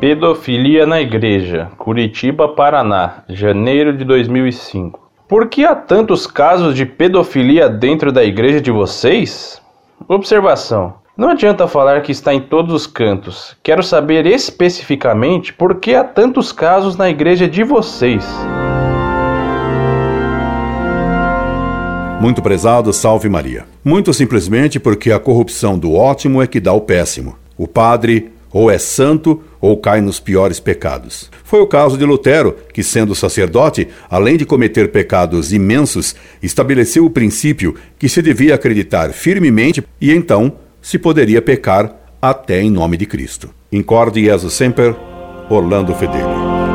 Pedofilia na Igreja, Curitiba, Paraná, janeiro de 2005. Por que há tantos casos de pedofilia dentro da igreja de vocês? Observação: Não adianta falar que está em todos os cantos. Quero saber especificamente por que há tantos casos na igreja de vocês. Muito prezado, salve Maria. Muito simplesmente porque a corrupção do ótimo é que dá o péssimo. O padre ou é santo ou cai nos piores pecados. Foi o caso de Lutero, que, sendo sacerdote, além de cometer pecados imensos, estabeleceu o princípio que se devia acreditar firmemente e então se poderia pecar até em nome de Cristo. Incorde Jesus Semper, Orlando Fedeli.